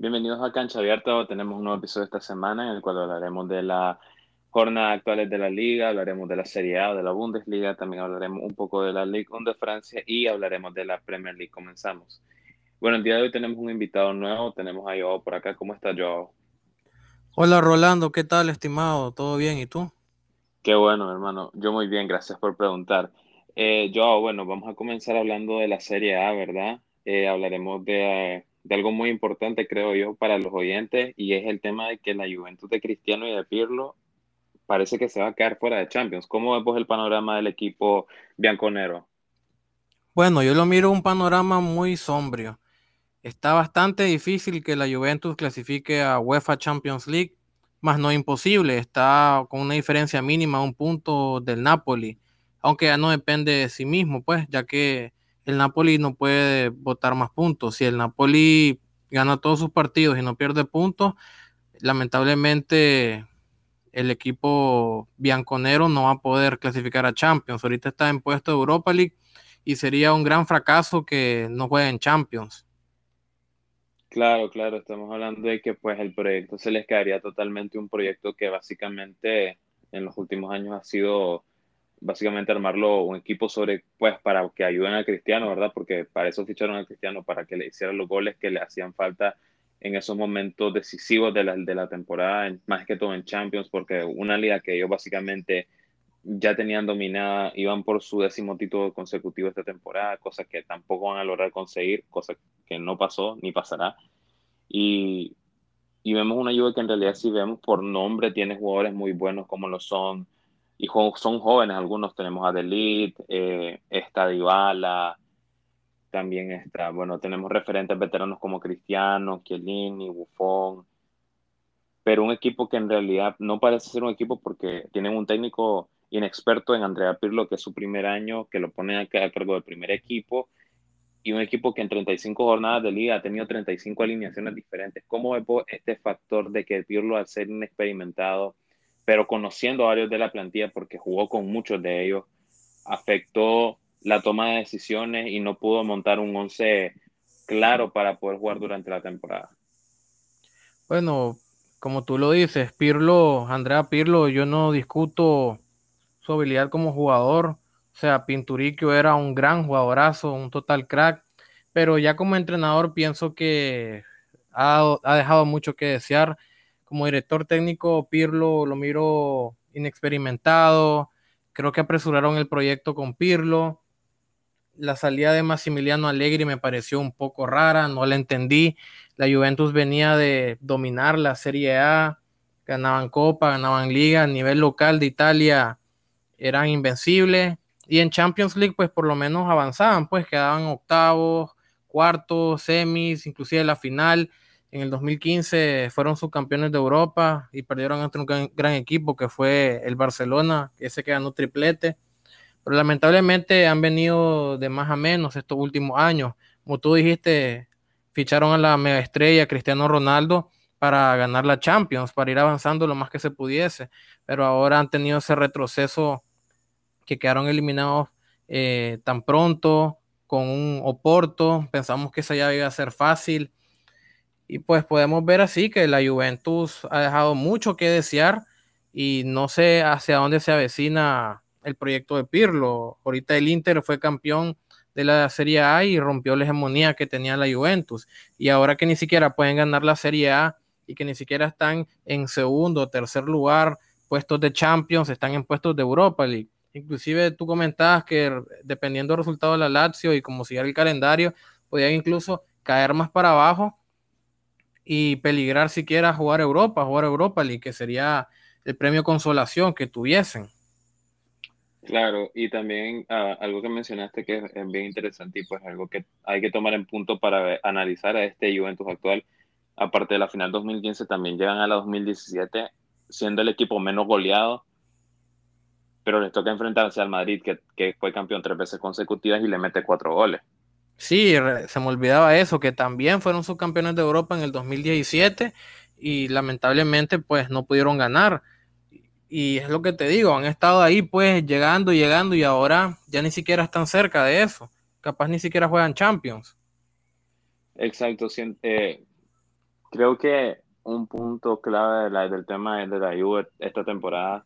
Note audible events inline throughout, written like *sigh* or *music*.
Bienvenidos a Cancha Abierta. Tenemos un nuevo episodio esta semana en el cual hablaremos de la jornada actuales de la liga, hablaremos de la Serie A, de la Bundesliga, también hablaremos un poco de la Ligue 1 de Francia y hablaremos de la Premier League. Comenzamos. Bueno, el día de hoy tenemos un invitado nuevo, tenemos a Joao por acá. ¿Cómo está Joao? Hola Rolando, ¿qué tal estimado? ¿Todo bien? ¿Y tú? Qué bueno, hermano. Yo muy bien, gracias por preguntar. Eh, Joao, bueno, vamos a comenzar hablando de la Serie A, ¿verdad? Eh, hablaremos de de algo muy importante, creo yo, para los oyentes, y es el tema de que la Juventus de Cristiano y de Pirlo parece que se va a quedar fuera de Champions. ¿Cómo vemos el panorama del equipo bianconero? Bueno, yo lo miro un panorama muy sombrio. Está bastante difícil que la Juventus clasifique a UEFA Champions League, más no imposible. Está con una diferencia mínima, un punto del Napoli, aunque ya no depende de sí mismo, pues, ya que el Napoli no puede votar más puntos. Si el Napoli gana todos sus partidos y no pierde puntos, lamentablemente el equipo bianconero no va a poder clasificar a Champions. Ahorita está en puesto de Europa League y sería un gran fracaso que no juegue en Champions. Claro, claro, estamos hablando de que pues el proyecto se les quedaría totalmente un proyecto que básicamente en los últimos años ha sido básicamente armarlo un equipo sobre, pues, para que ayuden a Cristiano, ¿verdad? Porque para eso ficharon a Cristiano, para que le hicieran los goles que le hacían falta en esos momentos decisivos de la, de la temporada, más que todo en Champions, porque una liga que ellos básicamente ya tenían dominada, iban por su décimo título consecutivo esta temporada, cosa que tampoco van a lograr conseguir, cosa que no pasó ni pasará. Y, y vemos una Juve que en realidad si vemos por nombre tiene jugadores muy buenos como lo son y son jóvenes, algunos tenemos a Delite, eh, está también está, bueno, tenemos referentes veteranos como Cristiano, Chiellini, Buffon, pero un equipo que en realidad no parece ser un equipo porque tienen un técnico inexperto en Andrea Pirlo, que es su primer año, que lo pone a cargo del primer equipo, y un equipo que en 35 jornadas de liga ha tenido 35 alineaciones diferentes. ¿Cómo ve este factor de que Pirlo, al ser inexperimentado, pero conociendo a varios de la plantilla, porque jugó con muchos de ellos, afectó la toma de decisiones y no pudo montar un once claro para poder jugar durante la temporada. Bueno, como tú lo dices, Pirlo, Andrea Pirlo, yo no discuto su habilidad como jugador. O sea, Pinturiquio era un gran jugadorazo, un total crack, pero ya como entrenador pienso que ha, ha dejado mucho que desear como director técnico, Pirlo lo miro inexperimentado. Creo que apresuraron el proyecto con Pirlo. La salida de Massimiliano Allegri me pareció un poco rara, no la entendí. La Juventus venía de dominar la Serie A, ganaban Copa, ganaban Liga, a nivel local de Italia eran invencibles. Y en Champions League, pues por lo menos avanzaban, pues quedaban octavos, cuartos, semis, inclusive la final en el 2015 fueron subcampeones de Europa y perdieron ante un gran, equipo que fue el Barcelona, ese que ganó triplete. Pero lamentablemente han venido de más a menos estos últimos años. Como tú dijiste, ficharon a la mega estrella Cristiano Ronaldo para ganar la Champions, para ir avanzando lo más que se pudiese. Pero ahora han tenido ese retroceso que quedaron eliminados eh, tan pronto con un Oporto. Pensamos que esa ya iba a ser fácil y pues podemos ver así que la Juventus ha dejado mucho que desear y no sé hacia dónde se avecina el proyecto de Pirlo. Ahorita el Inter fue campeón de la Serie A y rompió la hegemonía que tenía la Juventus. Y ahora que ni siquiera pueden ganar la Serie A y que ni siquiera están en segundo o tercer lugar, puestos de Champions, están en puestos de Europa League. Inclusive tú comentabas que dependiendo del resultado de la Lazio y como sigue el calendario, podían incluso caer más para abajo y peligrar siquiera jugar Europa, jugar Europa League, que sería el premio consolación que tuviesen. Claro, y también ah, algo que mencionaste que es, bien interesante y pues algo que hay que tomar en punto para analizar a este Juventus actual, aparte de la final 2015, también llegan a la 2017 siendo el equipo menos goleado, pero les toca enfrentarse al Madrid, que, que fue campeón tres veces consecutivas y le mete cuatro goles. Sí, se me olvidaba eso, que también fueron subcampeones de Europa en el 2017 y lamentablemente pues no pudieron ganar. Y es lo que te digo, han estado ahí pues llegando, llegando y ahora ya ni siquiera están cerca de eso. Capaz ni siquiera juegan Champions. Exacto. Eh, Creo que un punto clave del tema de la Juve esta temporada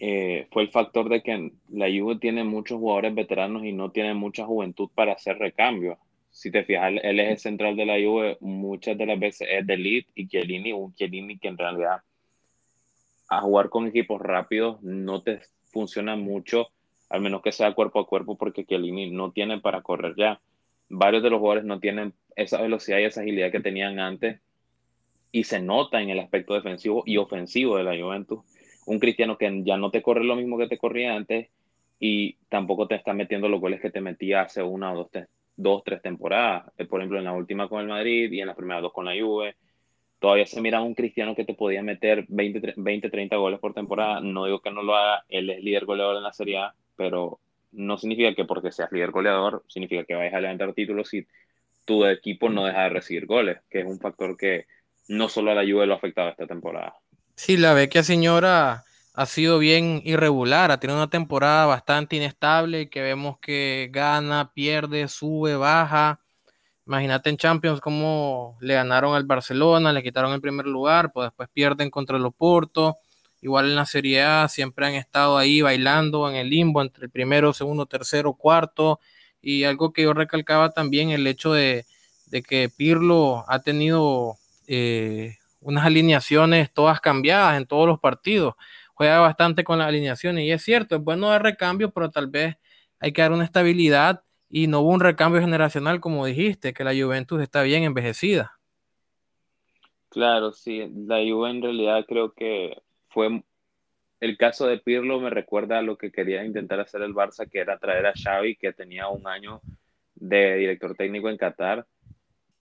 eh, fue el factor de que la Juve tiene muchos jugadores veteranos y no tiene mucha juventud para hacer recambios. Si te fijas, el, eje central de la Juve muchas de las veces es de y Chiellini, un Chiellini que en realidad a jugar con equipos rápidos no te funciona mucho, al menos que sea cuerpo a cuerpo, porque Chiellini no tiene para correr ya. Varios de los jugadores no tienen esa velocidad y esa agilidad que tenían antes y se nota en el aspecto defensivo y ofensivo de la Juventus un cristiano que ya no te corre lo mismo que te corría antes y tampoco te está metiendo los goles que te metía hace una o dos, dos tres temporadas. Eh, por ejemplo, en la última con el Madrid y en las primeras dos con la Juve. Todavía se mira un cristiano que te podía meter 20, 20, 30 goles por temporada. No digo que no lo haga, él es líder goleador en la Serie A, pero no significa que porque seas líder goleador, significa que vayas a levantar títulos si tu equipo no deja de recibir goles, que es un factor que no solo a la Juve lo ha afectado esta temporada. Sí, la Vecchia Señora ha sido bien irregular, ha tenido una temporada bastante inestable que vemos que gana, pierde, sube, baja. Imagínate en Champions cómo le ganaron al Barcelona, le quitaron el primer lugar, pues después pierden contra el Oporto. Igual en la Serie A siempre han estado ahí bailando en el limbo entre el primero, segundo, tercero, cuarto. Y algo que yo recalcaba también, el hecho de, que Pirlo ha tenido eh, unas alineaciones todas cambiadas en todos los partidos. Juega bastante con las alineaciones y es cierto, es bueno dar recambio, pero tal vez hay que dar una estabilidad y no hubo un recambio generacional como dijiste, que la Juventus está bien envejecida. Claro, sí, la Juve en realidad creo que fue el caso de Pirlo me recuerda a lo que quería intentar hacer el Barça, que era traer a Xavi, que tenía un año de director técnico en Qatar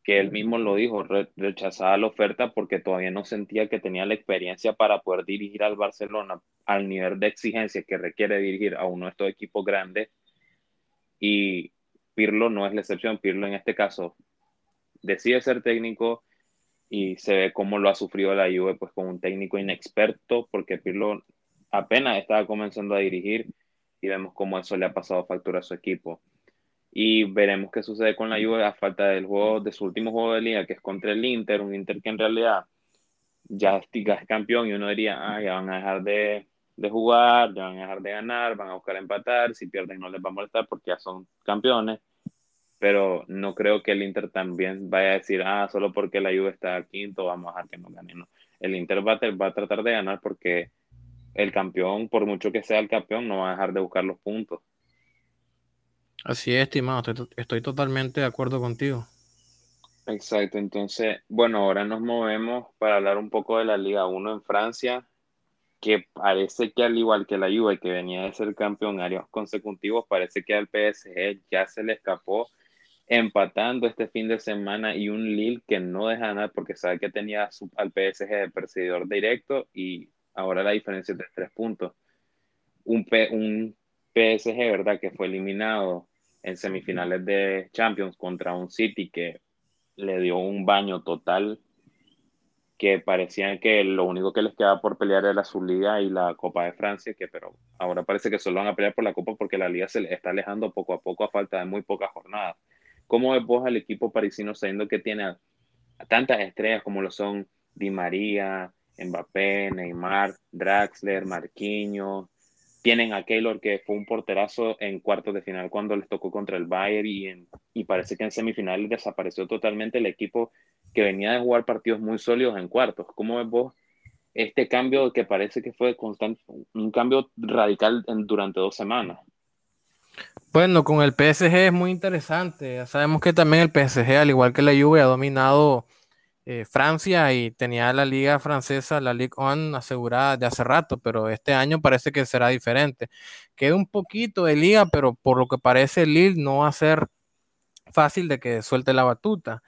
que él mismo lo dijo, rechazaba la oferta porque todavía no sentía que tenía la experiencia para poder dirigir al Barcelona al nivel de exigencia que requiere dirigir a uno de estos equipos grandes. Y Pirlo no es la excepción. Pirlo en este caso decide ser técnico y se ve cómo lo ha sufrido la Juve pues con un técnico inexperto porque Pirlo apenas estaba comenzando a dirigir y vemos cómo eso le ha pasado factura a su equipo y veremos qué sucede con la Juve a falta del juego de su último juego de liga que es contra el Inter, un Inter que en realidad ya es campeón y uno diría, ah, ya van a dejar de, de, jugar, ya van a dejar de ganar, van a buscar empatar, si pierden no les va a molestar porque ya son campeones, pero no creo que el Inter también vaya a decir, ah, solo porque la Juve está quinto vamos a dejar que no gane, no. El Inter va va a tratar de ganar porque el campeón, por mucho que sea el campeón, no va a dejar de buscar los puntos. Así es, estimado, estoy, totalmente de acuerdo contigo. Exacto, entonces, bueno, ahora nos movemos para hablar un poco de la Liga 1 en Francia, que parece que al igual que la Juve, que venía de ser campeón años consecutivos, parece que al PSG ya se le escapó empatando este fin de semana y un Lille que no deja nada porque sabe que tenía al PSG de perseguidor directo y ahora la diferencia es de tres puntos. Un, un PSG, ¿verdad? Que fue eliminado en semifinales de Champions contra un City que le dio un baño total, que parecían que lo único que les quedaba por pelear era su liga y la Copa de Francia, que pero ahora parece que solo van a pelear por la Copa porque la liga se les está alejando poco a poco a falta de muy pocas jornadas. ¿Cómo ves vos al equipo parisino sabiendo que tiene tantas estrellas como lo son Di María, Mbappé, Neymar, Draxler, Marquinhos, tienen a Keylor, que fue un porterazo en cuartos de final cuando les tocó contra el Bayern y, parece que en semifinales desapareció totalmente el equipo que venía de jugar partidos muy sólidos en cuartos. ¿Cómo ves vos este cambio que parece que fue constante, un cambio radical durante dos semanas? Bueno, con el PSG es muy interesante. sabemos que también el PSG, al igual que la Juve, ha dominado eh, Francia y tenía la liga francesa, la Ligue 1 asegurada de hace rato, pero este año parece que será diferente. Queda un poquito de liga, pero por lo que parece Lille no va a ser fácil de que suelte la batuta.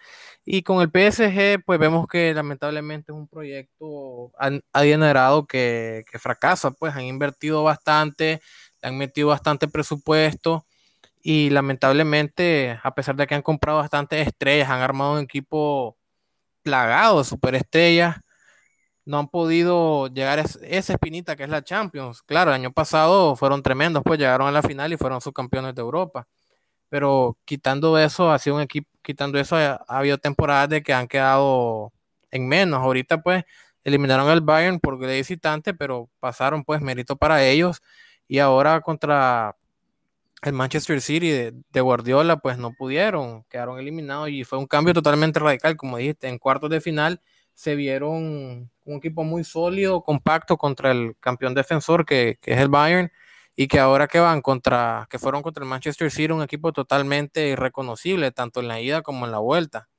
Y con el PSG, pues vemos que lamentablemente es un proyecto adinerado que, que fracasa, pues han invertido bastante, han metido bastante presupuesto y lamentablemente, a pesar de que han comprado bastantes estrellas, han armado un equipo plagado de superestrellas, no han podido llegar a esa espinita que es la Champions. Claro, el año pasado fueron tremendos, pues llegaron a la final y fueron subcampeones de Europa. pero quitando eso, ha sido un equipo, quitando eso, ha, habido temporadas de que han quedado en menos. Ahorita pues eliminaron al Bayern de visitante, pero pasaron pues mérito para ellos y ahora contra el Manchester City de, Guardiola pues no pudieron, quedaron eliminados y fue un cambio totalmente radical, como dijiste, en cuartos de final se vieron un equipo muy sólido, compacto contra el campeón defensor que, que es el Bayern y que ahora que van contra, que fueron contra el Manchester City, un equipo totalmente irreconocible, tanto en la ida como en la vuelta.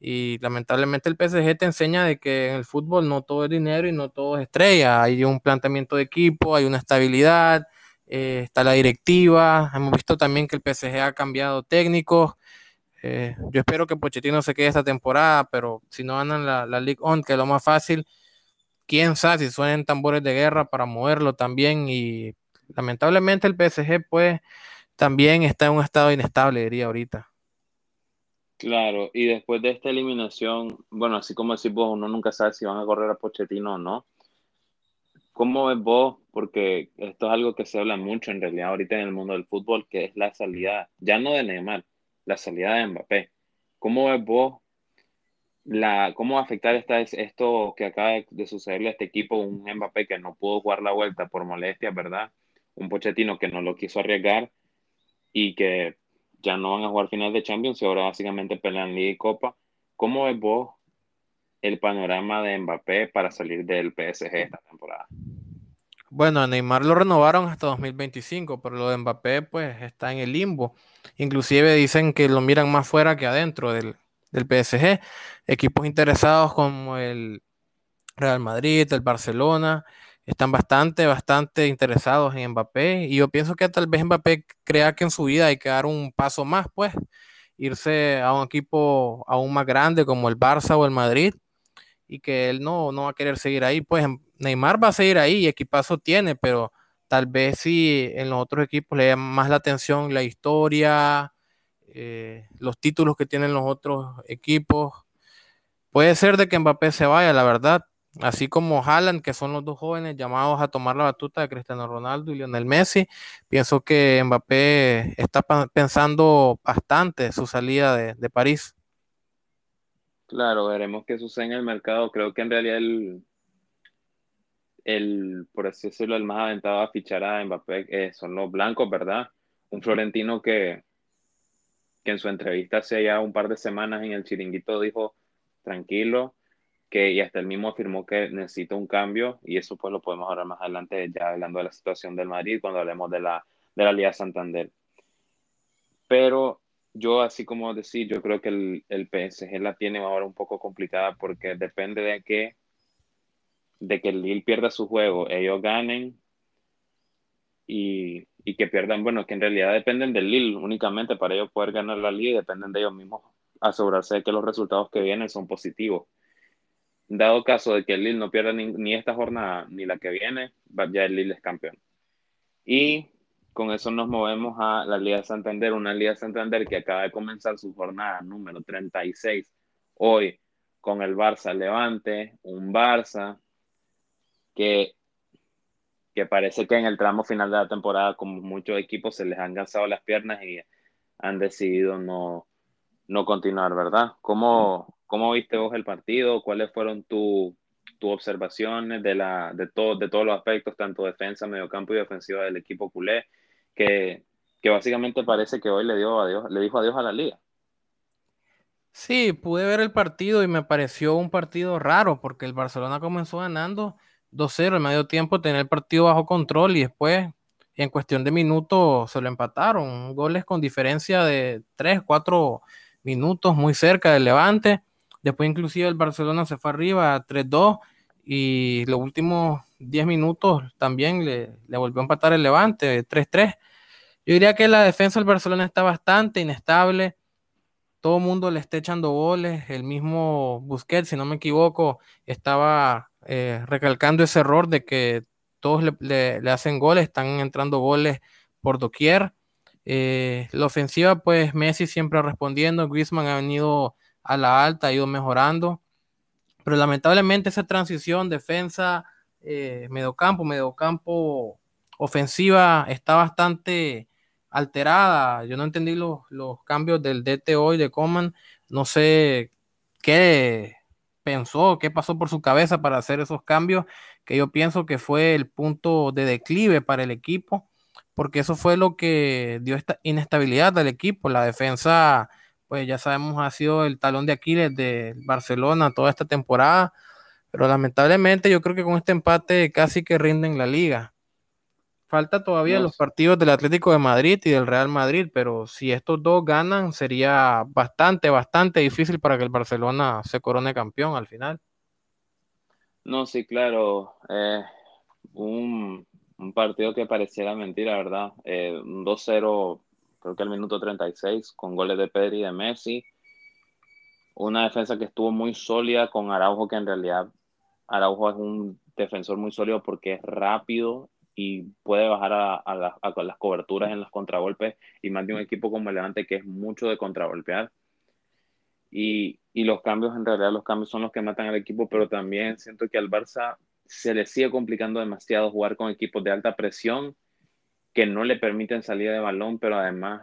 Y lamentablemente el PSG te enseña de que en el fútbol no todo es dinero y no todo es estrella. Hay un planteamiento de equipo, hay una estabilidad, eh, está la directiva. Hemos visto también que el PSG ha cambiado técnicos. Eh, yo espero que Pochettino se quede esta temporada, pero si no ganan la, la League On, que es lo más fácil, quién sabe si suenen tambores de guerra para moverlo también y lamentablemente el PSG pues también está en un estado inestable, diría ahorita. Claro, y después de esta eliminación, bueno, así como decís vos, uno nunca sabe si van a correr a Pochettino o no. ¿Cómo ves vos? Porque esto es algo que se habla mucho en realidad ahorita en el mundo del fútbol, que es la salida, ya no de Neymar, la salida de Mbappé. ¿Cómo ves vos la, cómo va a afectar esta, esto que acaba de sucederle a este equipo, un Mbappé que no pudo jugar la vuelta por molestias, ¿verdad? un Pochettino que no lo quiso arriesgar y que ya no van a jugar final de Champions y ahora básicamente pelean Liga y Copa. ¿Cómo ves vos el panorama de Mbappé para salir del PSG esta temporada? Bueno, Neymar lo renovaron hasta 2025, pero lo de Mbappé pues está en el limbo. Inclusive dicen que lo miran más fuera que adentro del, del PSG. Equipos interesados como el Real Madrid, el Barcelona, están bastante, bastante interesados en Mbappé y yo pienso que tal vez Mbappé crea que en su vida hay que dar un paso más, pues, irse a un equipo aún más grande como el Barça o el Madrid y que él no, no va a querer seguir ahí, pues Neymar va a seguir ahí equipazo tiene, pero tal vez si en los otros equipos le llama más la atención la historia, eh, los títulos que tienen los otros equipos. Puede ser de que Mbappé se vaya, la verdad, así como Haaland, que son los dos jóvenes llamados a tomar la batuta de Cristiano Ronaldo y Lionel Messi, pienso que Mbappé está pensando bastante su salida de, París. Claro, veremos qué sucede en el mercado. Creo que en realidad el, el por así decirlo, el más aventado a fichar a Mbappé eh, son los blancos, ¿verdad? Un florentino que, que en su entrevista hace ya un par de semanas en el chiringuito dijo, tranquilo, que y hasta él mismo afirmó que necesita un cambio y eso pues lo podemos hablar más adelante ya hablando de la situación del Madrid cuando hablemos de la, de la Liga Santander. Pero yo así como decir, yo creo que el, el PSG la tiene ahora un poco complicada porque depende de que de que el Lille pierda su juego, ellos ganen y, y, que pierdan, bueno, que en realidad dependen del Lille únicamente para ellos poder ganar la Liga, dependen de ellos mismos asegurarse de que los resultados que vienen son positivos dado caso de que el Lille no pierda ni, esta jornada ni la que viene, ya el Lille es campeón. Y con eso nos movemos a la Liga Santander, una Liga Santander que acaba de comenzar su jornada número 36 hoy con el Barça Levante, un Barça que, que parece que en el tramo final de la temporada, como muchos equipos, se les han cansado las piernas y han decidido no, no continuar, ¿verdad? ¿Cómo, ¿Cómo viste vos el partido? ¿Cuáles fueron tus observaciones de, la, de, todo, de todos los aspectos, tanto defensa, mediocampo y defensiva del equipo culé, que, básicamente parece que hoy le, dio adiós, le dijo adiós a la liga? Sí, pude ver el partido y me pareció un partido raro porque el Barcelona comenzó ganando 2-0 en medio tiempo, tenía el partido bajo control y después en cuestión de minutos se lo empataron, goles con diferencia de 3, 4 minutos muy cerca del Levante Después inclusive el Barcelona se fue arriba a 3-2 y los últimos 10 minutos también le, volvió a empatar el Levante, 3-3. Yo diría que la defensa del Barcelona está bastante inestable. Todo el mundo le está echando goles. El mismo Busquets, si no me equivoco, estaba eh, recalcando ese error de que todos le, hacen goles, están entrando goles por doquier. Eh, la ofensiva, pues Messi siempre respondiendo. Griezmann ha venido a la alta, ha ido mejorando. Pero lamentablemente esa transición defensa, eh, mediocampo, mediocampo ofensiva está bastante alterada. Yo no entendí los, los cambios del DT hoy de Coman. No sé qué pensó, qué pasó por su cabeza para hacer esos cambios, que yo pienso que fue el punto de declive para el equipo, porque eso fue lo que dio esta inestabilidad al equipo. La defensa, pues ya sabemos, ha sido el talón de Aquiles de Barcelona toda esta temporada, pero lamentablemente yo creo que con este empate casi que rinden la liga. Falta todavía los partidos del Atlético de Madrid y del Real Madrid, pero si estos dos ganan, sería bastante, bastante difícil para que el Barcelona se corone campeón al final. No, sí, claro. Eh, un, partido que pareciera mentira, ¿verdad? Eh, un 2-0, creo que al minuto 36, con goles de Pedri y de Messi. Una defensa que estuvo muy sólida con Araujo, que en realidad Araujo es un defensor muy sólido porque es rápido y puede bajar a, las coberturas en los contragolpes y más de un equipo como el Levante que es mucho de contragolpear. Y, los cambios, en realidad los cambios son los que matan al equipo, pero también siento que al Barça se le sigue complicando demasiado jugar con equipos de alta presión que no le permiten salida de balón, pero además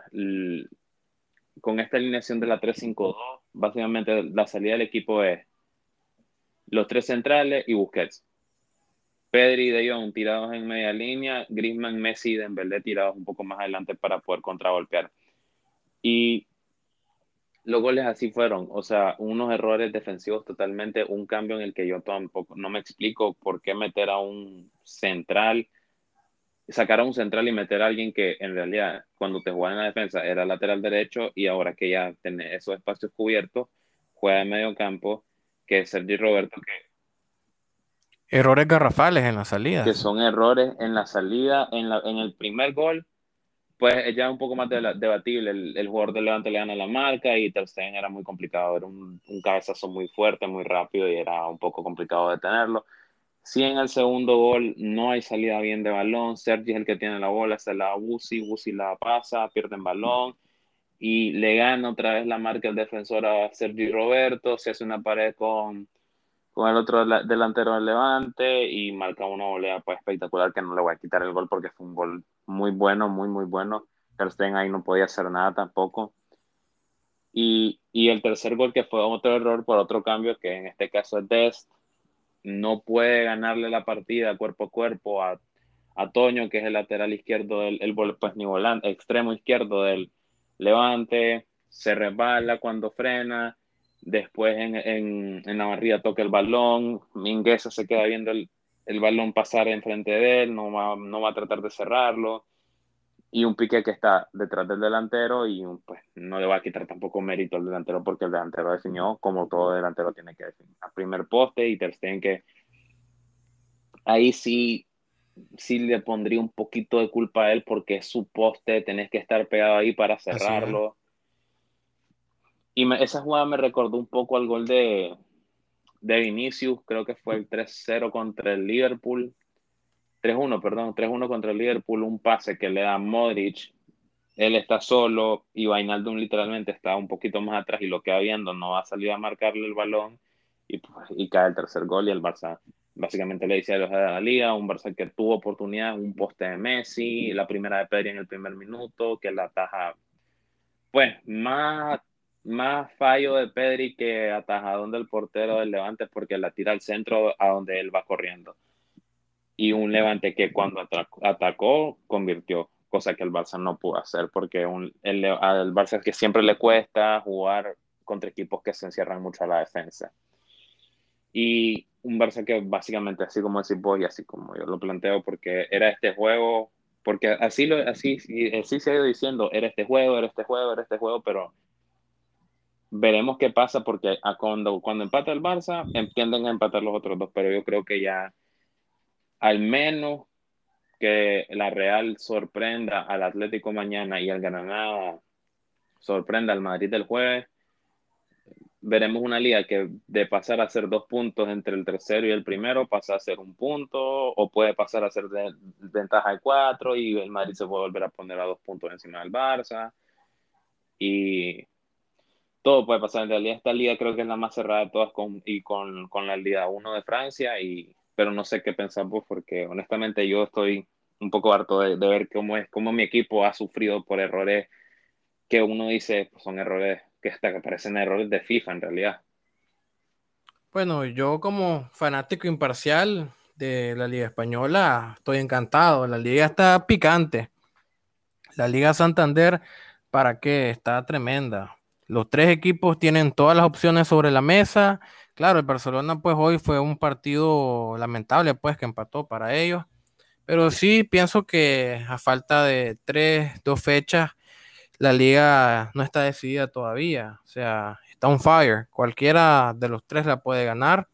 con esta alineación de la 3-5-2, básicamente la salida del equipo es los tres centrales y Busquets Pedri y De Jong tirados en media línea, Griezmann, Messi y Dembélé tirados un poco más adelante para poder contragolpear. Y los goles así fueron, o sea, unos errores defensivos totalmente, un cambio en el que yo tampoco no me explico por qué meter a un central, sacar a un central y meter a alguien que en realidad cuando te juega en la defensa era lateral derecho y ahora que ya tiene esos espacios cubiertos, juega en medio campo, que es Sergi Roberto, que Errores garrafales en la salida. Que son errores en la salida, en, la, en el primer gol, pues ya un poco más debatible. El, jugador de Levante le gana la marca y Ter era muy complicado. Era un, un, cabezazo muy fuerte, muy rápido y era un poco complicado detenerlo. Si en el segundo gol no hay salida bien de balón, Sergi es el que tiene la bola, se la Busi, Busi la pasa, pierde el balón y le gana otra vez la marca el defensor a Sergi Roberto, se hace una pared con con el otro delantero del Levante y marca una volea pues, espectacular que no le voy a quitar el gol porque fue un gol muy bueno, muy, muy bueno. Ter ahí no podía hacer nada tampoco. Y, y, el tercer gol que fue otro error por otro cambio, que en este caso es Dest, no puede ganarle la partida cuerpo a cuerpo a, a Toño, que es el lateral izquierdo del el, pues ni volante, extremo izquierdo del Levante, se resbala cuando frena Después en, en, en la barrida toca el balón, Mingueza se queda viendo el, el balón pasar enfrente de él, no va, no va a tratar de cerrarlo. Y un pique que está detrás del delantero y pues no le va a quitar tampoco mérito al delantero porque el delantero definió como todo delantero tiene que definir. A primer poste y Ter Stegen que ahí sí, sí le pondría un poquito de culpa a él porque es su poste, tenés que estar pegado ahí para cerrarlo. Y esa jugada me recordó un poco al gol de, de Vinicius, creo que fue el 3-0 contra el Liverpool. 3-1, perdón, 3-1 contra el Liverpool, un pase que le da Modric. Él está solo y Vainaldum literalmente está un poquito más atrás y lo queda viendo, no va a salir a marcarle el balón y, pues, y cae el tercer gol y el Barça básicamente le dice a los de la liga, un Barça que tuvo oportunidad, un poste de Messi, la primera de Pedri en el primer minuto, que la taja, pues más más fallo de Pedri que atajadón del portero del Levante porque la tira al centro a donde él va corriendo. Y un Levante que cuando atacó, convirtió, cosa que el Barça no pudo hacer porque un, el, al Barça que siempre le cuesta jugar contra equipos que se encierran mucho a la defensa. Y un Barça que básicamente, así como decís vos y así como yo lo planteo, porque era este juego, porque así, lo, así, así se ha ido diciendo, era este juego, era este juego, era este juego, pero veremos qué pasa porque a cuando, cuando empata el Barça, entienden a empatar los otros dos, pero yo creo que ya al menos que la Real sorprenda al Atlético mañana y al Granada sorprenda al Madrid del jueves, veremos una liga que de pasar a ser dos puntos entre el tercero y el primero pasa a ser un punto o puede pasar a ser de, ventaja de cuatro y el Madrid se puede volver a poner a dos puntos encima del Barça. Y todo puede pasar. En realidad, esta liga creo que es la más cerrada de todas y con, la Liga 1 de Francia, pero no sé qué pensar vos, porque honestamente yo estoy un poco harto de, ver cómo es, cómo mi equipo ha sufrido por errores que uno dice pues, son errores que hasta que parecen errores de FIFA en realidad. Bueno, yo como fanático imparcial de la Liga Española estoy encantado. La liga está picante. La Liga Santander, ¿para qué? Está tremenda. Los tres equipos tienen todas las opciones sobre la mesa. Claro, el Barcelona pues hoy fue un partido lamentable pues que empató para ellos. Pero sí pienso que a falta de tres, dos fechas, la liga no está decidida todavía. O sea, está on fire. Cualquiera de los tres la puede ganar.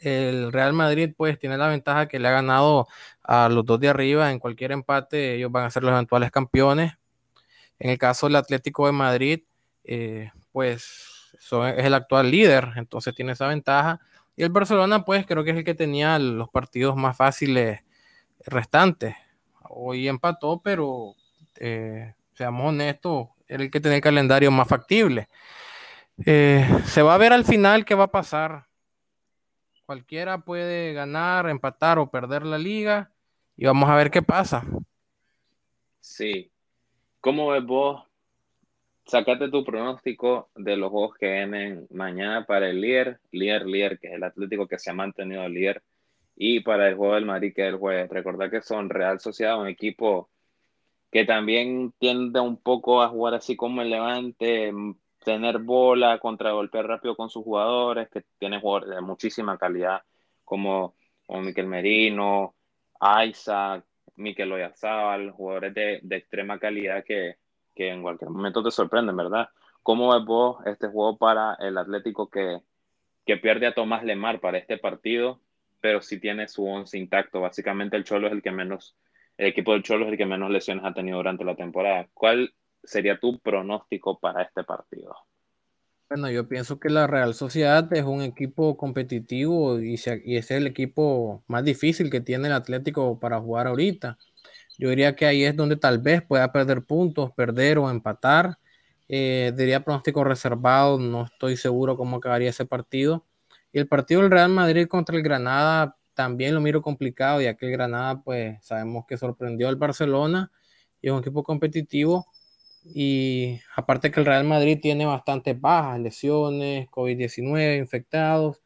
El Real Madrid pues tiene la ventaja que le ha ganado a los dos de arriba. En cualquier empate ellos van a ser los eventuales campeones. En el caso del Atlético de Madrid, eh, pues es el actual líder, entonces tiene esa ventaja. Y el Barcelona pues creo que es el que tenía los partidos más fáciles restantes. Hoy empató, pero eh, seamos honestos, era el que tenía el calendario más factible. Eh, se va a ver al final qué va a pasar. Cualquiera puede ganar, empatar o perder la liga y vamos a ver qué pasa. Sí. ¿Cómo ves vos? Sacate tu pronóstico de los juegos que vienen mañana para el líder, líder, líder, que es el Atlético que se ha mantenido líder y para el juego del Madrid, que es el jueves. Recordar que son Real Sociedad, un equipo que también tiende un poco a jugar así como el Levante, tener bola, contragolpear rápido con sus jugadores, que tiene jugadores de muchísima calidad, como, como Miquel Merino, Isaac, Miquel Oyarzabal, jugadores de, de extrema calidad que, que, en cualquier momento te sorprenden, ¿verdad? ¿Cómo ves vos este juego para el Atlético que, que pierde a Tomás Lemar para este partido? pero sí tiene su once intacto. Básicamente el Cholo es el que menos, el equipo del Cholo es el que menos lesiones ha tenido durante la temporada. ¿Cuál sería tu pronóstico para este partido? Bueno, yo pienso que la Real Sociedad es un equipo competitivo y, y es el equipo más difícil que tiene el Atlético para jugar ahorita. Yo diría que ahí es donde tal vez pueda perder puntos, perder o empatar. Eh, diría pronóstico reservado, no estoy seguro cómo acabaría ese partido y el partido del Real Madrid contra el Granada también lo miro complicado, ya que el Granada, pues sabemos que sorprendió al Barcelona y es un equipo competitivo. Y aparte que el Real Madrid tiene bastantes bajas, lesiones, COVID-19, infectados.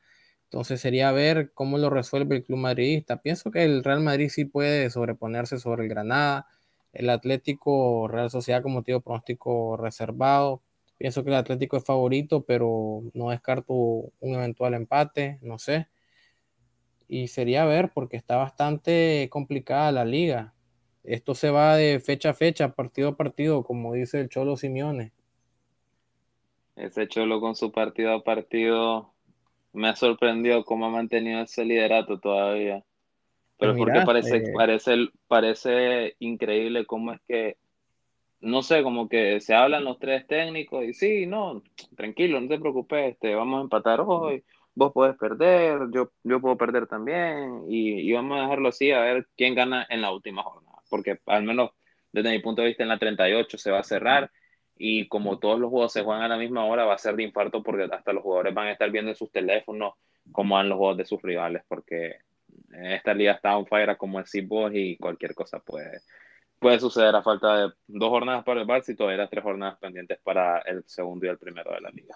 Entonces sería ver cómo lo resuelve el club madridista. Pienso que el Real Madrid sí puede sobreponerse sobre el Granada. El Atlético Real Sociedad como tío pronóstico reservado. Pienso que el Atlético es favorito, pero no descarto un eventual empate, no sé. Y sería ver, porque está bastante complicada la liga. Esto se va de fecha a fecha, partido a partido, como dice el Cholo Simeone. Ese Cholo con su partido a partido me ha sorprendido cómo ha mantenido ese liderato todavía. Pero pues porque parece, eh, parece, parece increíble cómo es que no sé, como que se hablan los tres técnicos y sí, no, tranquilo, no te preocupes, este, vamos a empatar hoy, vos podés perder, yo, yo puedo perder también y, vamos a dejarlo así a ver quién gana en la última jornada, porque al menos desde mi punto de vista en la 38 se va a cerrar y como todos los juegos se juegan a la misma hora va a ser de infarto porque hasta los jugadores van a estar viendo en sus teléfonos cómo van los juegos de sus rivales porque esta liga está un fire como decís vos y cualquier cosa puede puede suceder a falta de dos jornadas para el Barça y todavía tres jornadas pendientes para el segundo y el primero de la liga.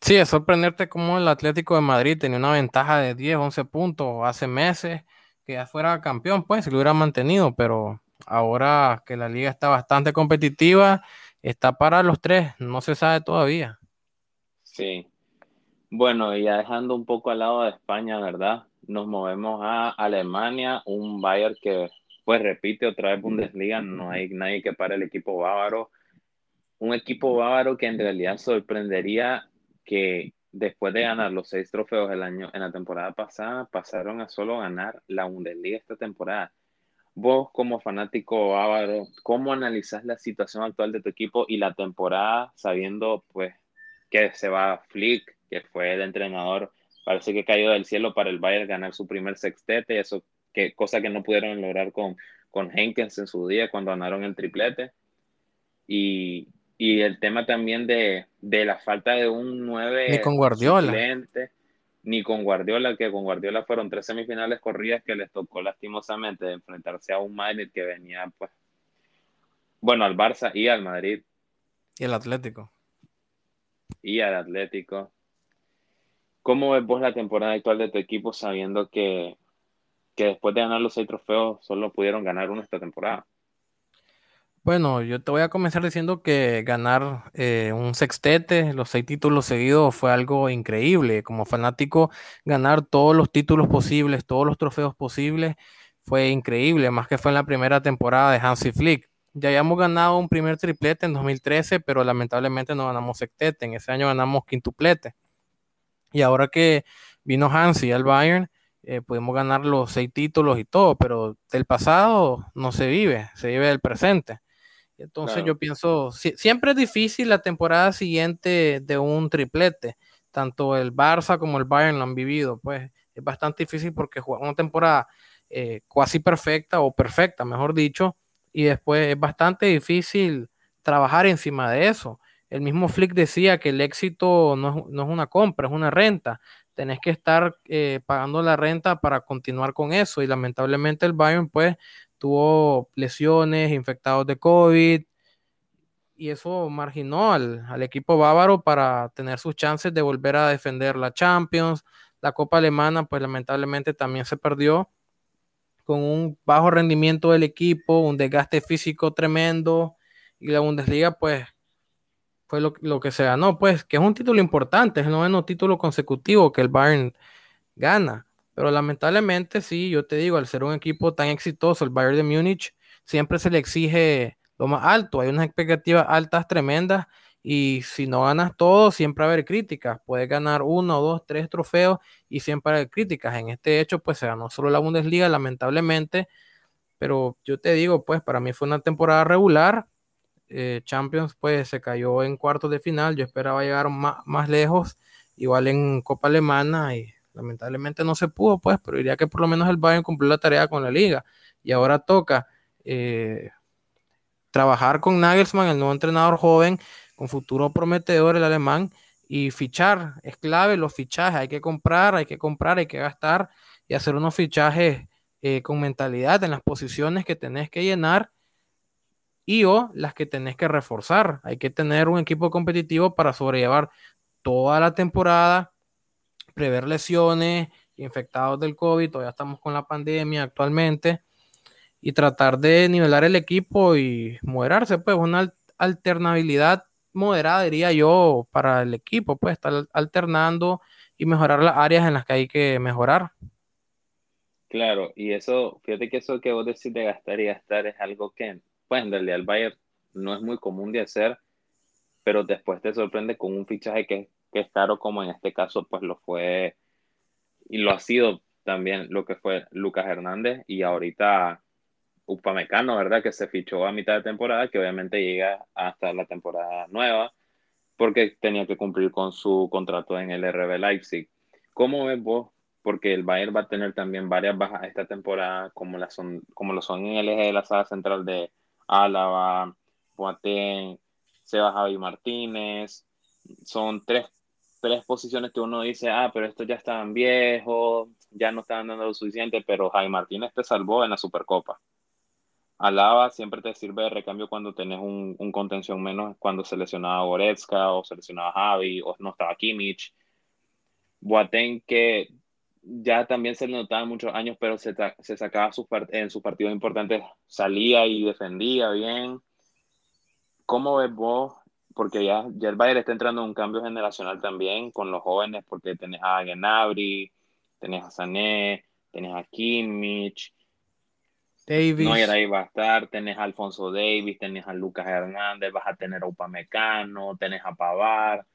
Sí, es sorprenderte cómo el Atlético de Madrid tenía una ventaja de 10, 11 puntos hace meses, que ya fuera campeón, pues, si lo hubiera mantenido, pero ahora que la liga está bastante competitiva, está para los tres, no se sabe todavía. Sí. Bueno, y ya dejando un poco al lado de España, ¿verdad? Nos movemos a Alemania, un Bayern que pues repite otra vez Bundesliga, no hay nadie que pare el equipo bávaro. Un equipo bávaro que en realidad sorprendería que después de ganar los seis trofeos el año, en la temporada pasada, pasaron a solo ganar la Bundesliga esta temporada. Vos como fanático bávaro, ¿cómo analizas la situación actual de tu equipo y la temporada sabiendo pues que se va Flick, que fue el entrenador, parece que cayó del cielo para el Bayern ganar su primer sextete, eso que, cosa que no pudieron lograr con, con Henkens en su día cuando ganaron el triplete. Y, y el tema también de, de, la falta de un 9 con Guardiola. Ni con Guardiola, que con Guardiola fueron tres semifinales corridas que les tocó lastimosamente enfrentarse a un Madrid que venía, pues, bueno, al Barça y al Madrid. Y al Atlético. Y al Atlético. ¿Cómo ves vos la temporada actual de tu equipo sabiendo que, que después de ganar los seis trofeos solo pudieron ganar uno esta temporada? Bueno, yo te voy a comenzar diciendo que ganar eh, un sextete, los seis títulos seguidos, fue algo increíble. Como fanático, ganar todos los títulos posibles, todos los trofeos posibles, fue increíble, más que fue en la primera temporada de Hansi Flick. Ya habíamos ganado un primer triplete en 2013, pero lamentablemente no ganamos sextete. En ese año ganamos quintuplete. Y ahora que vino Hansi al Bayern, eh, pudimos ganar los seis títulos y todo, pero del pasado no se vive, se vive del presente. Entonces yo pienso, siempre es difícil la temporada siguiente de un triplete. Tanto el Barça como el Bayern lo han vivido. Pues es bastante difícil porque juegan una temporada eh, casi perfecta o perfecta, mejor dicho, y después es bastante difícil trabajar encima de eso. El mismo Flick decía que el éxito no es, una compra, es una renta. Tenés que estar eh, pagando la renta para continuar con eso y lamentablemente el Bayern pues tuvo lesiones, infectados de COVID, y eso marginó al, equipo bávaro para tener sus chances de volver a defender la Champions. La Copa Alemana, pues lamentablemente también se perdió con un bajo rendimiento del equipo, un desgaste físico tremendo, y la Bundesliga, pues, fue lo, lo que se ganó, pues, que es un título importante, es el noveno título consecutivo que el Bayern gana. Pero lamentablemente, sí, yo te digo, al ser un equipo tan exitoso, el Bayern de Múnich, siempre se le exige lo más alto. Hay unas expectativas altas tremendas y si no ganas todo, siempre va a haber críticas. Puedes ganar uno, dos, tres trofeos y siempre va a haber críticas. En este hecho, pues se ganó solo la Bundesliga, lamentablemente. Pero yo te digo, pues para mí fue una temporada regular. Eh, Champions, pues se cayó en cuartos de final. Yo esperaba llegar más, más lejos, igual en Copa Alemana y Lamentablemente no se pudo, pues, pero diría que por lo menos el Bayern cumplió la tarea con la liga. Y ahora toca eh, trabajar con Nagelsmann, el nuevo entrenador joven, con futuro prometedor, el alemán, y fichar. Es clave los fichajes. Hay que comprar, hay que comprar, hay que gastar y hacer unos fichajes eh, con mentalidad en las posiciones que tenés que llenar y o las que tenés que reforzar. Hay que tener un equipo competitivo para sobrellevar toda la temporada prever lesiones, infectados del COVID, todavía estamos con la pandemia actualmente, y tratar de nivelar el equipo y moderarse, pues una alternabilidad moderada, diría yo, para el equipo, pues estar alternando y mejorar las áreas en las que hay que mejorar. Claro, y eso, fíjate que eso que vos decís de gastar y gastar es algo que, pues en realidad el Bayern no es muy común de hacer, pero después te sorprende con un fichaje que que es caro como en este caso pues lo fue y lo ha sido también lo que fue Lucas Hernández y ahorita Upamecano, ¿verdad? Que se fichó a mitad de temporada, que obviamente llega hasta la temporada nueva porque tenía que cumplir con su contrato en el RB Leipzig. ¿Cómo ves vos? Porque el Bayern va a tener también varias bajas esta temporada, como, las son, como lo son en el eje de la sala central de Álava, Boateng, Sebas Javi Martínez. Son tres tres posiciones que uno dice, ah, pero estos ya estaban viejos, ya no estaban dando lo suficiente, pero Jaime Martínez te salvó en la Supercopa. Alaba siempre te sirve de recambio cuando tenés un, un contención menos, cuando seleccionaba Goretzka o seleccionaba Javi o no estaba Kimmich. Boateng que ya también se le notaba muchos años, pero se, se sacaba sus en sus partidos importantes, salía y defendía bien. ¿Cómo ves vos porque ya, ya el Bayern está entrando en un cambio generacional también con los jóvenes, porque tenés a Genabri, tenés a Sané, tenés a Kimmich, Davis. No, ahí va a estar, tenés a Alfonso Davis, tenés a Lucas Hernández, vas a tener a Upamecano, tenés a Pavar,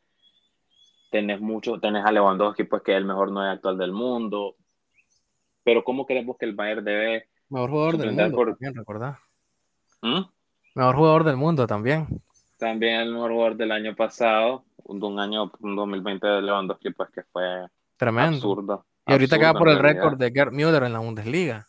tenés mucho, tenés a Lewandowski, pues que es el mejor nueve actual del mundo. Pero ¿cómo creemos que el Bayern debe... Mejor jugador del mundo, también, recordar. ¿Mm? Mejor jugador del mundo también también el mejor jugador del año pasado, un, año, un 2020 de Lewandowski, pues que fue Tremendo. absurdo. Y ahorita queda por el récord de Gerd Müller en la Bundesliga.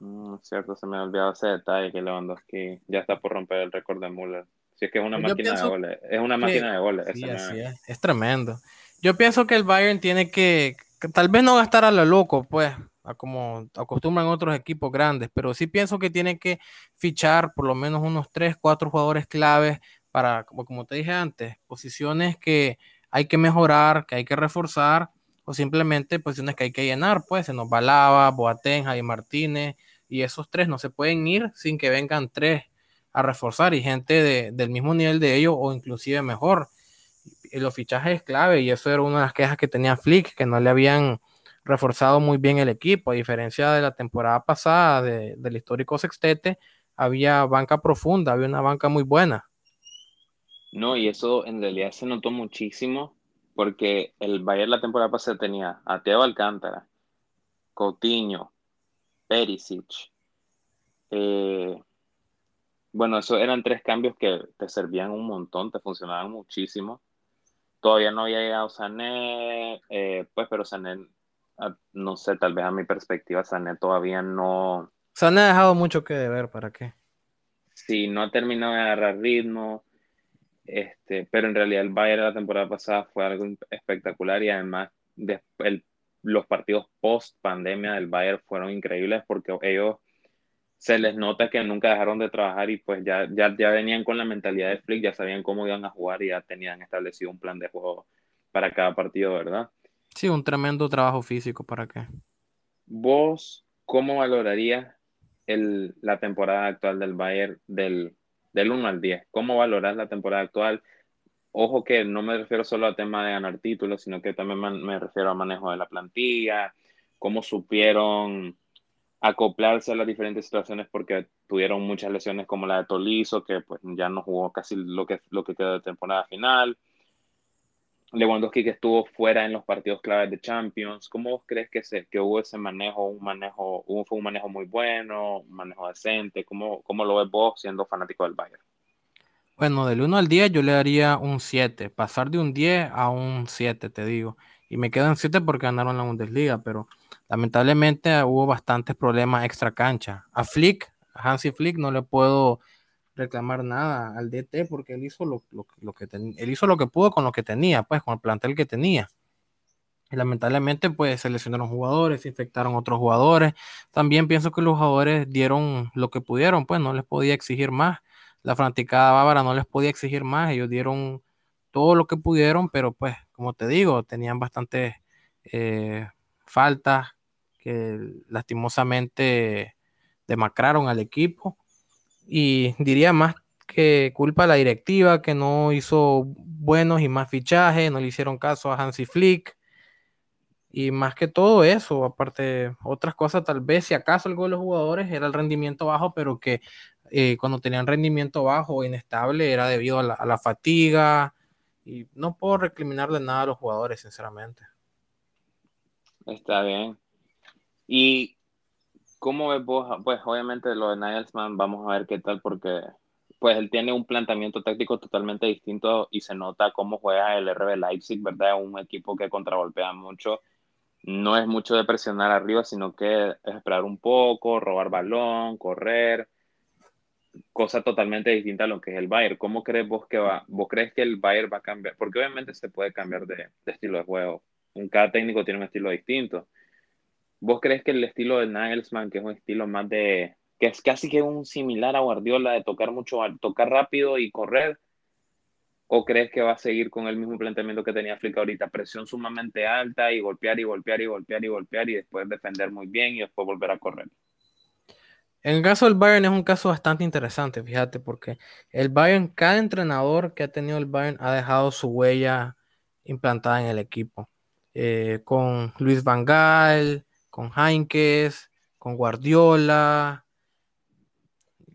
Mm, cierto, se me ha olvidado ese detalle que Lewandowski ya está por romper el récord de Müller. Si es que es una máquina de goles, es una máquina de goles. es. es tremendo. Yo pienso que el Bayern tiene que, tal vez no gastar a lo loco, pues, como acostumbran otros equipos grandes, pero sí pienso que tiene que fichar por lo menos unos 3, 4 jugadores claves para, como, como te dije antes, posiciones que hay que mejorar, que hay que reforzar, o simplemente posiciones que hay que llenar, pues se nos va Lava, Boateng, Jaime Martínez, y esos tres no se pueden ir sin que vengan tres a reforzar y gente del mismo nivel de ellos o inclusive mejor. Y los fichajes es clave y eso era una de las quejas que tenía Flick, que no le habían reforzado muy bien el equipo, a diferencia de la temporada pasada del histórico Sextete, había banca profunda, había una banca muy buena. No, y eso en realidad se notó muchísimo porque el Bayern la temporada pasada tenía a Teo Alcántara, Coutinho, Perisic. Eh, bueno, eso eran tres cambios que te servían un montón, te funcionaban muchísimo. Todavía no había llegado Sané, eh, pues, pero Sané, no sé, tal vez a mi perspectiva, Sané todavía no. Sané ha dejado mucho que deber, ¿para qué? Sí, no ha terminado de agarrar ritmo. Este, pero en realidad el Bayern la temporada pasada fue algo espectacular y además los partidos post pandemia del Bayern fueron increíbles porque ellos se les nota que nunca dejaron de trabajar y pues ya, ya, ya venían con la mentalidad de Flick, ya sabían cómo iban a jugar y ya tenían establecido un plan de juego para cada partido, ¿verdad? Sí, un tremendo trabajo físico, ¿para qué? ¿Vos cómo valorarías el, la temporada actual del Bayern del del 1 al 10, ¿cómo valoras la temporada actual? Ojo que no me refiero solo al tema de ganar títulos, sino que también me refiero al manejo de la plantilla, cómo supieron acoplarse a las diferentes situaciones porque tuvieron muchas lesiones como la de Tolizo, que pues ya no jugó casi lo que, lo que quedó de temporada final. Lewandowski que estuvo fuera en los partidos claves de Champions. ¿Cómo vos crees que, se, que hubo ese manejo, un manejo, fue un manejo muy bueno, un manejo decente? ¿Cómo, ¿Cómo lo ves vos siendo fanático del Bayern? Bueno, del 1 al 10 yo le daría un 7. Pasar de un 10 a un 7, te digo. Y me quedo en 7 porque ganaron la Bundesliga, pero lamentablemente hubo bastantes problemas extra cancha. A Flick, a Hansi Flick, no le puedo reclamar nada al DT porque él hizo lo, que él hizo lo que pudo con lo que tenía, pues con el plantel que tenía. Y lamentablemente, pues se lesionaron jugadores, infectaron otros jugadores. También pienso que los jugadores dieron lo que pudieron, pues no les podía exigir más. La fanaticada bávara no les podía exigir más. Ellos dieron todo lo que pudieron, pero pues, como te digo, tenían bastantes eh, faltas que lastimosamente demacraron al equipo y diría más que culpa a la directiva que no hizo buenos y más fichajes, no le hicieron caso a Hansi Flick. Y más que todo eso, aparte otras cosas, tal vez si acaso algo de los jugadores era el rendimiento bajo, pero que eh, cuando tenían rendimiento bajo o inestable era debido a la, a la, fatiga. Y no puedo recriminarle nada a los jugadores, sinceramente. Está bien. Y ¿Cómo ves vos? Pues obviamente lo de Nagelsmann, vamos a ver qué tal, porque pues él tiene un planteamiento táctico totalmente distinto y se nota cómo juega el RB Leipzig, ¿verdad? Un equipo que contragolpea mucho. No es mucho de presionar arriba, sino que es esperar un poco, robar balón, correr, cosa totalmente distinta a lo que es el Bayern. ¿Cómo crees vos que va? ¿Vos crees que el Bayern va a cambiar? Porque obviamente se puede cambiar de, de estilo de juego. Cada técnico tiene un estilo distinto ¿Vos crees que el estilo de Nagelsmann, que es un estilo más de, que es casi que un similar a Guardiola, de tocar mucho, tocar rápido y correr, o crees que va a seguir con el mismo planteamiento que tenía Flick ahorita, presión sumamente alta y golpear y golpear y golpear y golpear y después defender muy bien y después volver a correr? En el caso del Bayern es un caso bastante interesante, fíjate, porque el Bayern, cada entrenador que ha tenido el Bayern ha dejado su huella implantada en el equipo. Eh, con Luis Van Gaal, con Heinkes, con Guardiola,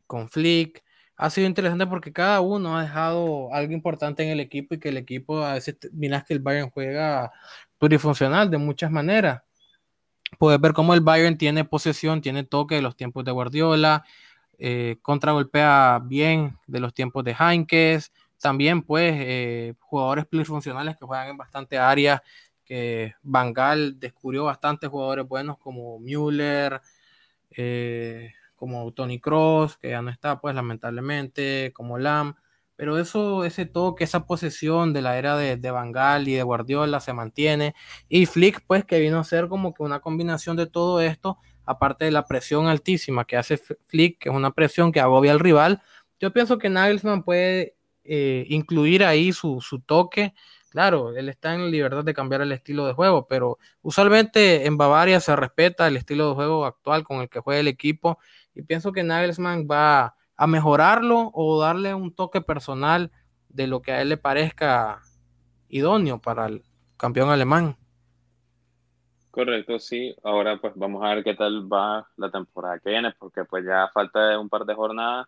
con Flick. Ha sido interesante porque cada uno ha dejado algo importante en el equipo y que el equipo a veces miras que el Bayern juega plurifuncional de muchas maneras. Puedes ver cómo el Bayern tiene posesión, tiene toque de los tiempos de Guardiola, eh, contragolpea bien de los tiempos de Heinkes. También, pues, eh, jugadores plurifuncionales que juegan en bastante áreas que Bangal descubrió bastantes jugadores buenos como Müller, eh, como Tony Cross, que ya no está, pues lamentablemente, como Lam, pero eso, ese toque, esa posesión de la era de, de Bangal y de Guardiola se mantiene. Y Flick, pues, que vino a ser como que una combinación de todo esto, aparte de la presión altísima que hace Flick, que es una presión que agobia al rival. Yo pienso que Nagelsmann puede eh, incluir ahí su, su toque. Claro, él está en libertad de cambiar el estilo de juego, pero usualmente en Bavaria se respeta el estilo de juego actual con el que juega el equipo y pienso que Nagelsmann va a mejorarlo o darle un toque personal de lo que a él le parezca idóneo para el campeón alemán. Correcto, sí. Ahora pues vamos a ver qué tal va la temporada que viene, porque pues ya falta un par de jornadas.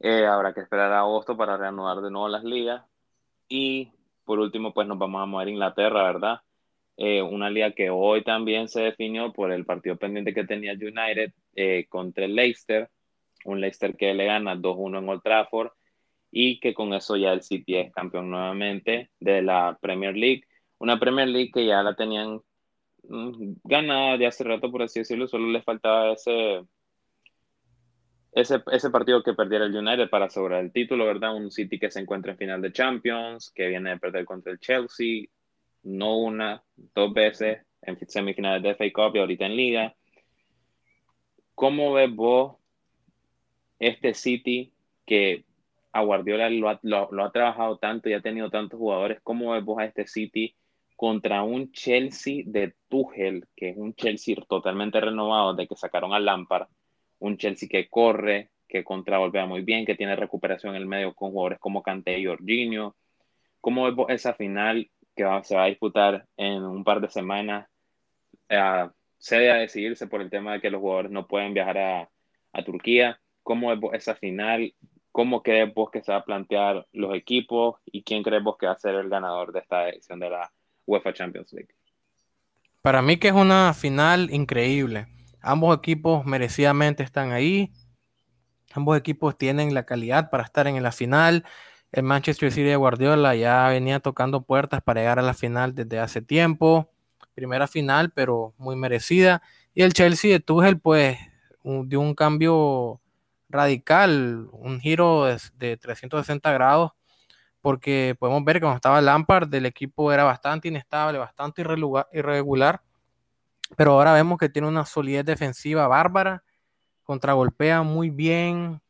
Eh, habrá que esperar a agosto para reanudar de nuevo las ligas. Y por último, pues nos vamos a mover a Inglaterra, ¿verdad? Eh, una liga que hoy también se definió por el partido pendiente que tenía United eh, contra el Leicester un Leicester que le gana 2-1 en Old Trafford y que con eso ya el City es campeón nuevamente de la Premier League. Una Premier League que ya la tenían mm, ganada de hace rato, por así decirlo, solo les faltaba ese, ese, ese partido que perdiera el United para asegurar el título, ¿verdad? Un City que se encuentra en final de Champions, que viene de perder contra el Chelsea, no una, dos veces en semifinales de FA Cup y ahorita en Liga. ¿Cómo ves vos este City que a Guardiola lo ha, trabajado tanto y ha tenido tantos jugadores, ¿cómo ves vos a este City contra un Chelsea de Tuchel, que es un Chelsea totalmente renovado, de que sacaron a Lampard, un Chelsea que corre, que contravolvea muy bien, que tiene recuperación en el medio con jugadores como Kanté y Jorginho. ¿Cómo ves vos esa final que se va a disputar en un par de semanas? Eh, se debe decidirse por el tema de que los jugadores no pueden viajar a, a Turquía cómo es esa final, cómo crees vos que se va a plantear los equipos y quién crees vos que va a ser el ganador de esta edición de la UEFA Champions League. Para mí que es una final increíble. Ambos equipos merecidamente están ahí. Ambos equipos tienen la calidad para estar en la final. El Manchester City de Guardiola ya venía tocando puertas para llegar a la final desde hace tiempo. Primera final, pero muy merecida. Y el Chelsea de Tuchel, pues, dio un cambio radical, un giro de, 360 grados, porque podemos ver que cuando estaba Lampard, el equipo era bastante inestable, bastante irregular, pero ahora vemos que tiene una solidez defensiva bárbara, contragolpea muy bien.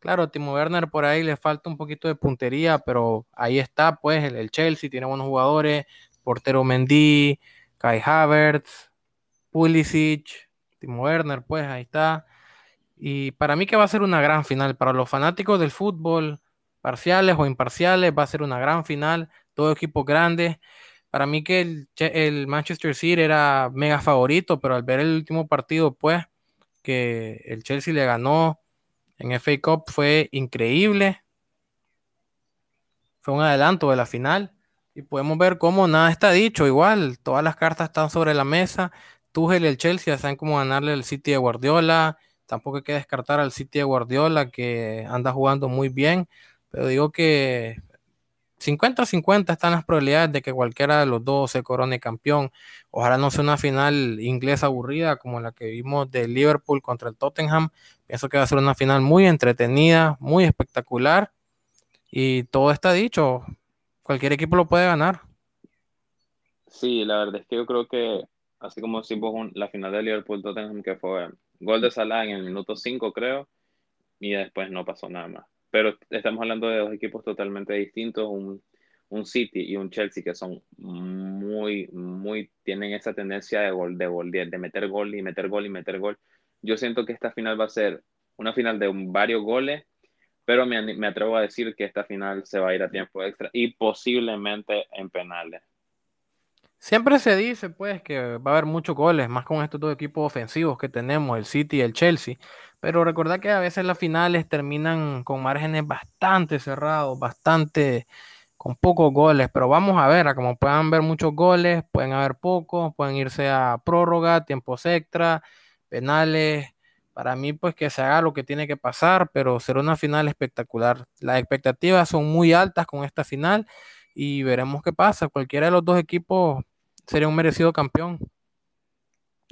Claro, Timo Werner por ahí le falta un poquito de puntería, pero ahí está, pues, el, el Chelsea tiene buenos jugadores, portero Mendy, Kai Havertz, Pulisic, Timo Werner, pues, ahí está. Y para mí que va a ser una gran final. Para los fanáticos del fútbol, parciales o imparciales, va a ser una gran final. Todo equipo grande. Para mí que el, Manchester City era mega favorito, pero al ver el último partido, pues, que el Chelsea le ganó en FA Cup fue increíble. Fue un adelanto de la final. Y podemos ver cómo nada está dicho. Igual, todas las cartas están sobre la mesa. Tuchel y el Chelsea saben cómo ganarle el City de Guardiola Tampoco hay que descartar al City de Guardiola que anda jugando muy bien, pero digo que 50-50 están las probabilidades de que cualquiera de los dos se corone campeón. Ojalá no sea una final inglesa aburrida como la que vimos de Liverpool contra el Tottenham. Pienso que va a ser una final muy entretenida, muy espectacular. Y todo está dicho. Cualquier equipo lo puede ganar. Sí, la verdad es que yo creo que, así como vos la final de Liverpool-Tottenham, que fue Gol de Salah en el minuto 5, creo, y después no pasó nada más. Pero estamos hablando de dos equipos totalmente distintos, un, un City y un Chelsea que son muy, muy, tienen esa tendencia de gol, de gol, de, meter gol y meter gol y meter gol. Yo siento que esta final va a ser una final de varios goles, pero me, me atrevo a decir que esta final se va a ir a tiempo extra y posiblemente en penales. Siempre se dice, pues, que va a haber muchos goles, más con estos dos equipos ofensivos que tenemos, el City y el Chelsea. Pero recordad que a veces las finales terminan con márgenes bastante cerrados, bastante con pocos goles. Pero vamos a ver, a como puedan ver muchos goles, pueden haber pocos, pueden irse a prórroga, tiempos extra, penales. Para mí, pues que se haga lo que tiene que pasar, pero será una final espectacular. Las expectativas son muy altas con esta final y veremos qué pasa. Cualquiera de los dos equipos sería un merecido campeón.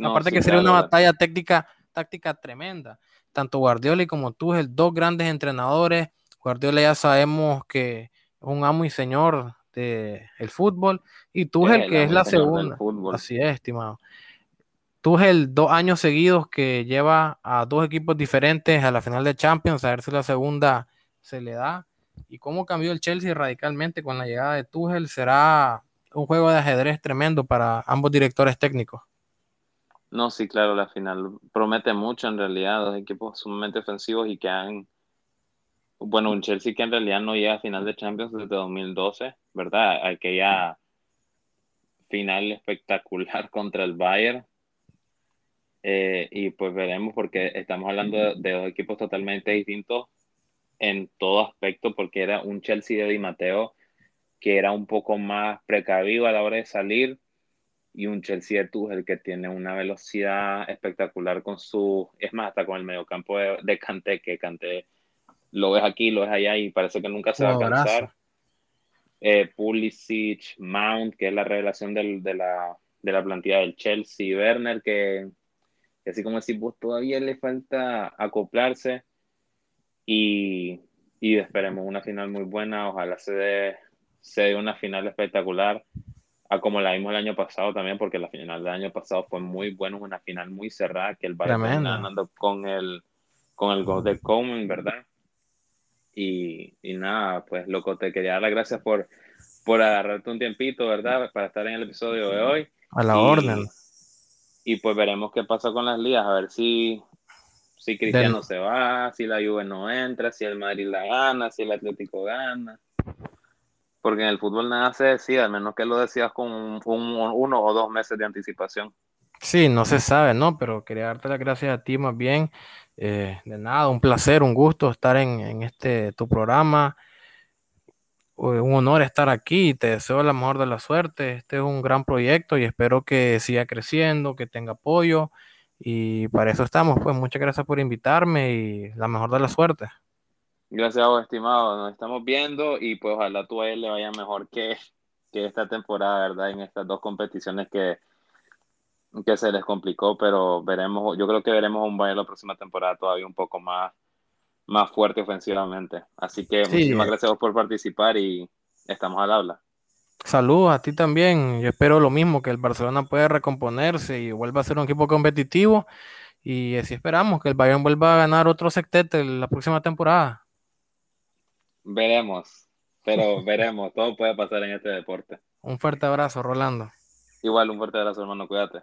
Aparte que sería una batalla táctica, táctica tremenda. Tanto Guardiola como tú, dos grandes entrenadores, Guardiola ya sabemos que es un amo y señor del el fútbol y Tuchel que es la segunda. Así es, estimado. Tuchel dos años seguidos que lleva a dos equipos diferentes a la final de Champions, a ver si la segunda se le da. ¿Y cómo cambió el Chelsea radicalmente con la llegada de Tuchel? Será un juego de ajedrez tremendo para ambos directores técnicos. No, sí, claro, la final promete mucho en realidad, dos equipos sumamente ofensivos y que han, bueno, un Chelsea que en realidad no llega a final de Champions desde 2012, ¿verdad? Aquella final espectacular *laughs* contra el Bayern. Eh, y pues veremos porque estamos hablando de, dos equipos totalmente distintos en todo aspecto, porque era un Chelsea de Di Matteo que era un poco más precavido a la hora de salir y un Chelsea de Tuchel que tiene una velocidad espectacular con su, es más, hasta con el mediocampo de, de Kanté, que Kanté lo ves aquí, lo ves allá y parece que nunca se va a cansar. Eh, Pulisic, Mount, que es la revelación del, de, la, de la plantilla del Chelsea, Werner, que, así como decís vos, todavía le falta acoplarse. Y, y esperemos una final muy buena, ojalá se dé, se dé una final espectacular a como la vimos el año pasado también, porque la final del año pasado fue muy bueno, una final muy cerrada, que el Bayern ganando con el, con el gol de Coleman, ¿verdad? Y, y, nada, pues loco, te quería dar las gracias por, por agarrarte un tiempito, ¿verdad? Para estar en el episodio de hoy. A la orden. Y pues veremos qué pasa con las ligas, a ver si, si Cristiano se va, si la Juve no entra, si el Madrid la gana, si el Atlético gana porque en el fútbol nada se decide, al menos que lo decías con un, uno o dos meses de anticipación. Sí, no se sabe, ¿no? Pero quería darte las gracias a ti más bien. Eh, de nada, un placer, un gusto estar en, este tu programa. Un honor estar aquí. Te deseo la mejor de la suerte. Este es un gran proyecto y espero que siga creciendo, que tenga apoyo. Y para eso estamos. Pues muchas gracias por invitarme y la mejor de la suerte. Gracias a vos, estimado. Nos estamos viendo y pues ojalá tú a él le vaya mejor que, que esta temporada, ¿verdad? En estas dos competiciones que, que se les complicó, pero veremos, yo creo que veremos un Bayern la próxima temporada todavía un poco más, más fuerte ofensivamente. Así que muchísimas gracias a vos por participar y estamos al habla. Saludos a ti también. Yo espero lo mismo, que el Barcelona pueda recomponerse y vuelva a ser un equipo competitivo. Y así esperamos que el Bayern vuelva a ganar otro sectete la próxima temporada. Veremos, pero veremos, todo puede pasar en este deporte. Un fuerte abrazo, Rolando. Igual, un fuerte abrazo, hermano, cuídate.